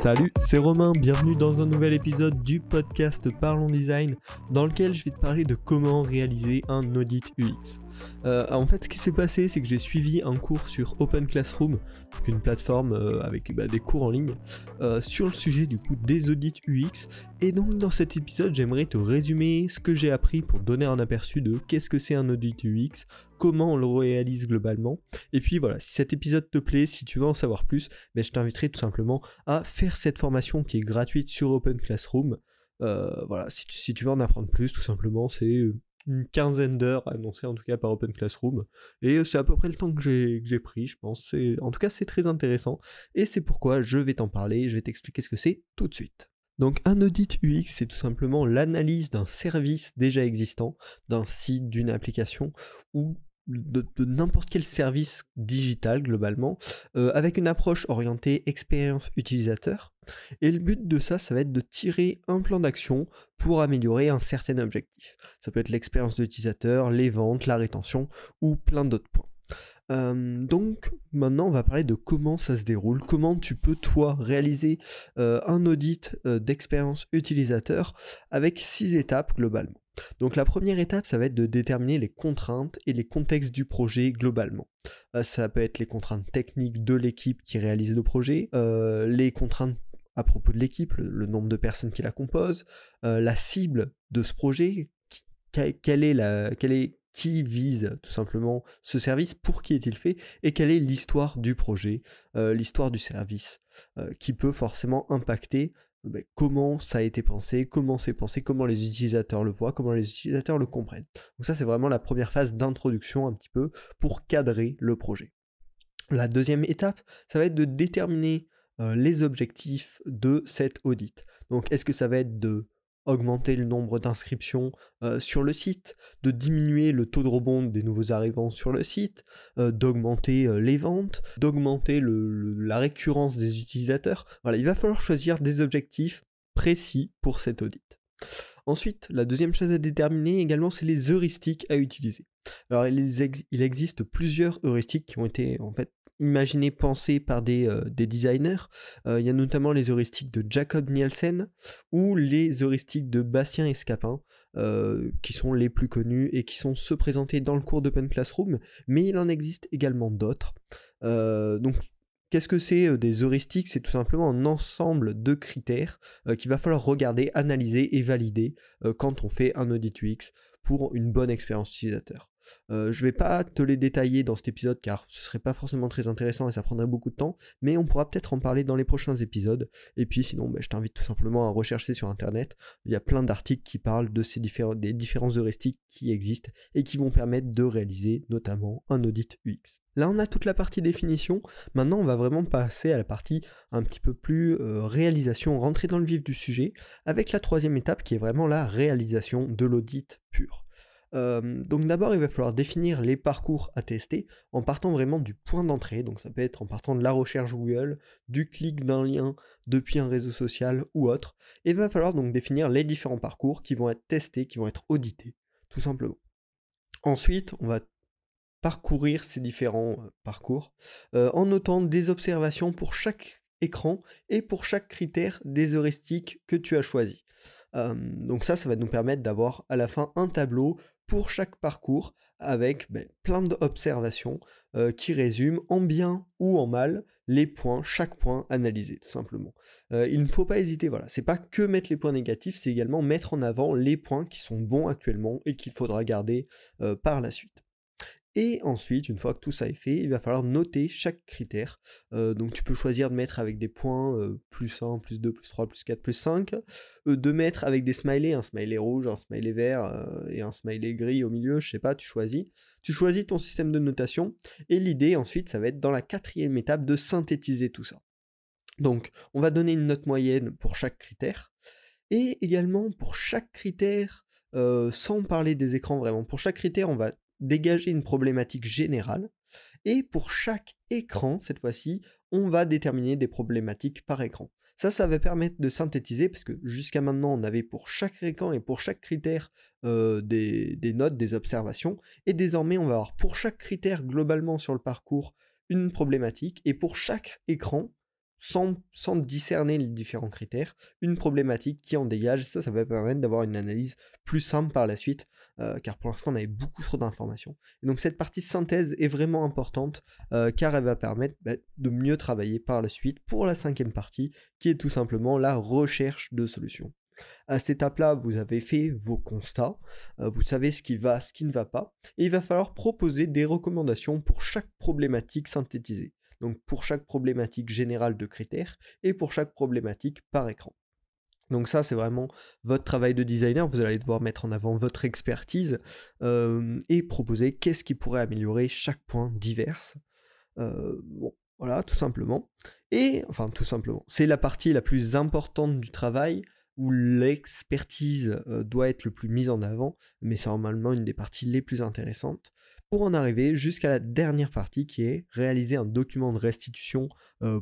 Salut, c'est Romain, bienvenue dans un nouvel épisode du podcast Parlons Design dans lequel je vais te parler de comment réaliser un audit UX. Euh, en fait, ce qui s'est passé, c'est que j'ai suivi un cours sur Open Classroom, une plateforme euh, avec bah, des cours en ligne, euh, sur le sujet du coup des audits UX. Et donc dans cet épisode, j'aimerais te résumer ce que j'ai appris pour donner un aperçu de qu'est-ce que c'est un audit UX, comment on le réalise globalement. Et puis voilà, si cet épisode te plaît, si tu veux en savoir plus, ben, je t'inviterai tout simplement à faire cette formation qui est gratuite sur Open Classroom. voilà, si tu, veux en apprendre plus, tout simplement, c'est une quinzaine d'heures annoncées en tout cas par Open Classroom. Et c'est à peu près le temps que j'ai pris, je pense. En tout cas, c'est très intéressant. Et c'est pourquoi je vais t'en parler, je vais t'expliquer ce que c'est tout de suite. Donc un audit UX, c'est tout simplement l'analyse d'un service déjà existant, d'un site, d'une application, ou de, n'importe quel service digital globalement, euh, avec une approche orientée expérience utilisateur. Et le but de ça, ça va être de tirer un plan d'action pour améliorer un certain objectif. Ça peut être l'expérience d'utilisateur, les ventes, la rétention ou plein d'autres points. Euh, donc maintenant on va parler de comment ça se déroule, comment tu peux toi réaliser euh, un audit d'expérience utilisateur avec six étapes globalement. Donc la première étape, ça va être de déterminer les contraintes et les contextes du projet globalement. Euh, ça peut être les contraintes techniques de l'équipe qui réalise le projet, euh, les contraintes à propos de l'équipe, le, nombre de personnes qui la composent, euh, la cible de ce projet, quelle est la, qui vise tout simplement ce service, pour qui est-il fait, et quelle est l'histoire du projet, l'histoire du service, qui peut forcément impacter ben, comment ça a été pensé, comment c'est pensé, comment les utilisateurs le voient, comment les utilisateurs le comprennent. Donc ça c'est vraiment la première phase d'introduction un petit peu pour cadrer le projet. La deuxième étape, ça va être de déterminer euh, les objectifs de cet audit. Donc est-ce que ça va être de augmenter le nombre d'inscriptions euh, sur le site, de diminuer le taux de rebond des nouveaux arrivants sur le site, euh, d'augmenter euh, les ventes, d'augmenter la récurrence des utilisateurs. Voilà, il va falloir choisir des objectifs précis pour cet audit. Ensuite, la deuxième chose à déterminer également, c'est les heuristiques à utiliser. Alors, il, il, existe plusieurs heuristiques qui ont été en fait imaginé, pensé par des, euh, designers. Euh, il y a notamment les heuristiques de Jacob Nielsen ou les heuristiques de Bastien Escapin, euh, qui sont les plus connus et qui sont ceux présentés dans le cours d'Open Classroom, mais il en existe également d'autres. donc Qu'est-ce que c'est des heuristiques? C'est tout simplement un ensemble de critères qu'il va falloir regarder, analyser et valider quand on fait un audit UX pour une bonne expérience utilisateur. Euh, je vais pas te les détailler dans cet épisode car ce serait pas forcément très intéressant et ça prendrait beaucoup de temps, mais on pourra peut-être en parler dans les prochains épisodes. Et puis sinon, bah, je t'invite tout simplement à rechercher sur internet. Il y a plein d'articles qui parlent de ces différents, des différents heuristiques qui existent et qui vont permettre de réaliser notamment un audit UX. Là, on a toute la partie définition. Maintenant, on va vraiment passer à la partie un petit peu plus euh, réalisation, rentrer dans le vif du sujet, avec la troisième étape qui est vraiment la réalisation de l'audit pur donc d'abord, il va falloir définir les parcours à tester en partant vraiment du point d'entrée. Donc ça peut être en partant de la recherche Google, du clic d'un lien depuis un réseau social ou autre. Et il va falloir donc définir les différents parcours qui vont être testés, qui vont être audités, tout simplement. Ensuite, on va parcourir ces différents parcours en notant des observations pour chaque écran et pour chaque critère des heuristiques que tu as choisi. donc ça, ça va nous permettre d'avoir à la fin un tableau pour chaque parcours avec ben, plein d'observations euh, qui résument en bien ou en mal les points, chaque point analysé tout simplement. Euh, il ne faut pas hésiter, voilà, c'est pas que mettre les points négatifs, c'est également mettre en avant les points qui sont bons actuellement et qu'il faudra garder euh, par la suite. Et ensuite, une fois que tout ça est fait, il va falloir noter chaque critère. Euh, donc tu peux choisir de mettre avec des points euh, plus 1, plus 2, plus 3, plus 4, plus 5. Euh, de mettre avec des smileys, un smiley rouge, un smiley vert et un smiley gris au milieu, je sais pas, tu choisis. Tu choisis ton système de notation. Et l'idée ensuite, ça va être dans la quatrième étape de synthétiser tout ça. Donc on va donner une note moyenne pour chaque critère. Et également pour chaque critère, sans parler des écrans vraiment, pour chaque critère, on va dégager une problématique générale. Et pour chaque écran, cette fois-ci, on va déterminer des problématiques par écran. Ça, ça va permettre de synthétiser, parce que jusqu'à maintenant, on avait pour chaque écran et pour chaque critère euh, des, des notes, des observations, et désormais, on va avoir pour chaque critère globalement sur le parcours une problématique, et pour chaque écran, sans, discerner les différents critères, une problématique qui en dégage. Ça, ça va permettre d'avoir une analyse plus simple par la suite, euh, car pour l'instant, on avait beaucoup trop d'informations. Et donc, cette partie synthèse est vraiment importante, euh, car elle va permettre bah, de mieux travailler par la suite pour la cinquième partie, qui est tout simplement la recherche de solutions. À cette étape-là, vous avez fait vos constats, euh, vous savez ce qui va, ce qui ne va pas, et il va falloir proposer des recommandations pour chaque problématique synthétisée donc pour chaque problématique générale de critères et pour chaque problématique par écran. Donc ça, c'est vraiment votre travail de designer. Vous allez devoir mettre en avant votre expertise euh, et proposer qu'est-ce qui pourrait améliorer chaque point divers. Euh, bon, voilà, tout simplement. Et, enfin, tout simplement, c'est la partie la plus importante du travail où l'expertise doit être le plus mise en avant, mais c'est normalement une des parties les plus intéressantes pour en arriver jusqu'à la dernière partie qui est réaliser un document de restitution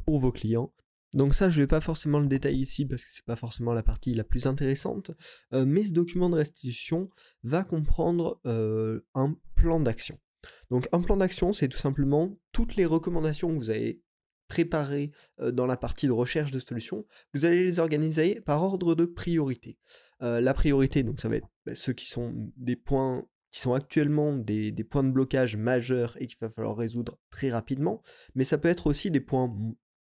pour vos clients. Donc ça, je ne vais pas forcément le détailler ici parce que ce n'est pas forcément la partie la plus intéressante, mais ce document de restitution va comprendre un plan d'action. Donc un plan d'action, c'est tout simplement toutes les recommandations que vous avez préparées dans la partie de recherche de solutions, vous allez les organiser par ordre de priorité. la priorité, donc ça va être bah, ceux qui sont des points qui sont actuellement des, points de blocage majeurs et qu'il va falloir résoudre très rapidement, mais ça peut être aussi des points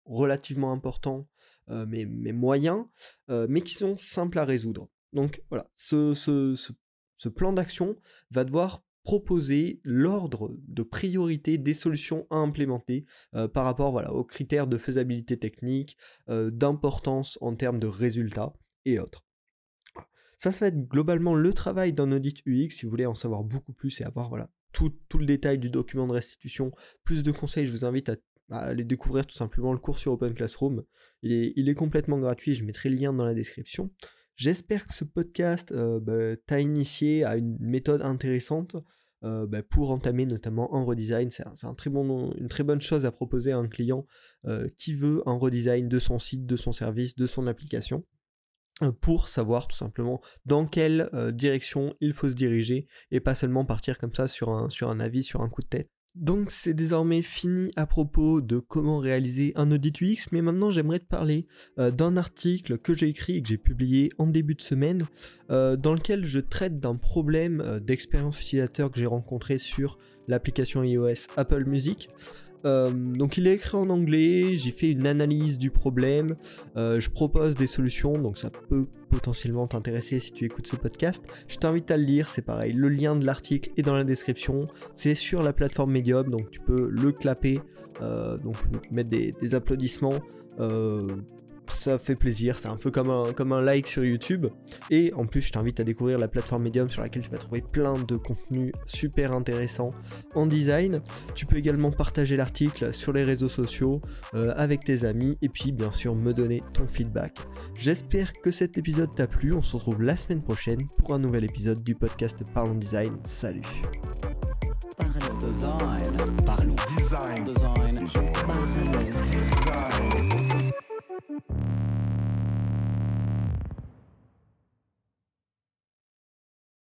relativement importants, euh, mais, moyens, euh, mais qui sont simples à résoudre. Donc voilà, ce, ce, plan d'action va devoir proposer l'ordre de priorité des solutions à implémenter euh, par rapport voilà, aux critères de faisabilité technique, d'importance en termes de résultats et autres. Ça, ça va être globalement le travail d'un audit UX. Si vous voulez en savoir beaucoup plus et avoir voilà, tout, le détail du document de restitution, plus de conseils, je vous invite à, aller découvrir tout simplement le cours sur Open Classroom. Il est, complètement gratuit, je mettrai le lien dans la description. J'espère que ce podcast euh, bah, t'a initié à une méthode intéressante euh, bah, pour entamer notamment un redesign. C'est une très bonne chose à proposer à un client euh, qui veut un redesign de son site, de son service, de son application. Pour savoir tout simplement dans quelle direction il faut se diriger et pas seulement partir comme ça sur un, sur un avis, sur un coup de tête. Donc c'est désormais fini à propos de comment réaliser un audit UX, mais maintenant j'aimerais te parler euh, d'un article que j'ai écrit et que j'ai publié en début de semaine, dans lequel je traite d'un problème d'expérience utilisateur que j'ai rencontré sur l'application iOS Apple Music. Euh, donc il est écrit en anglais, j'ai fait une analyse du problème, euh, je propose des solutions, donc ça peut potentiellement t'intéresser si tu écoutes ce podcast. Je t'invite à le lire, c'est pareil, le lien de l'article est dans la description, c'est sur la plateforme Medium, donc tu peux le clapper, euh, donc mettre des, des applaudissements ça fait plaisir, c'est un peu comme un, comme un like sur YouTube. Et en plus, je t'invite à découvrir la plateforme Medium sur laquelle tu vas trouver plein de contenus super intéressants en design. Tu peux également partager l'article sur les réseaux sociaux euh, avec tes amis et puis bien sûr me donner ton feedback. J'espère que cet épisode t'a plu, on se retrouve la semaine prochaine pour un nouvel épisode du podcast Parlons Design. Salut Design. Thank you.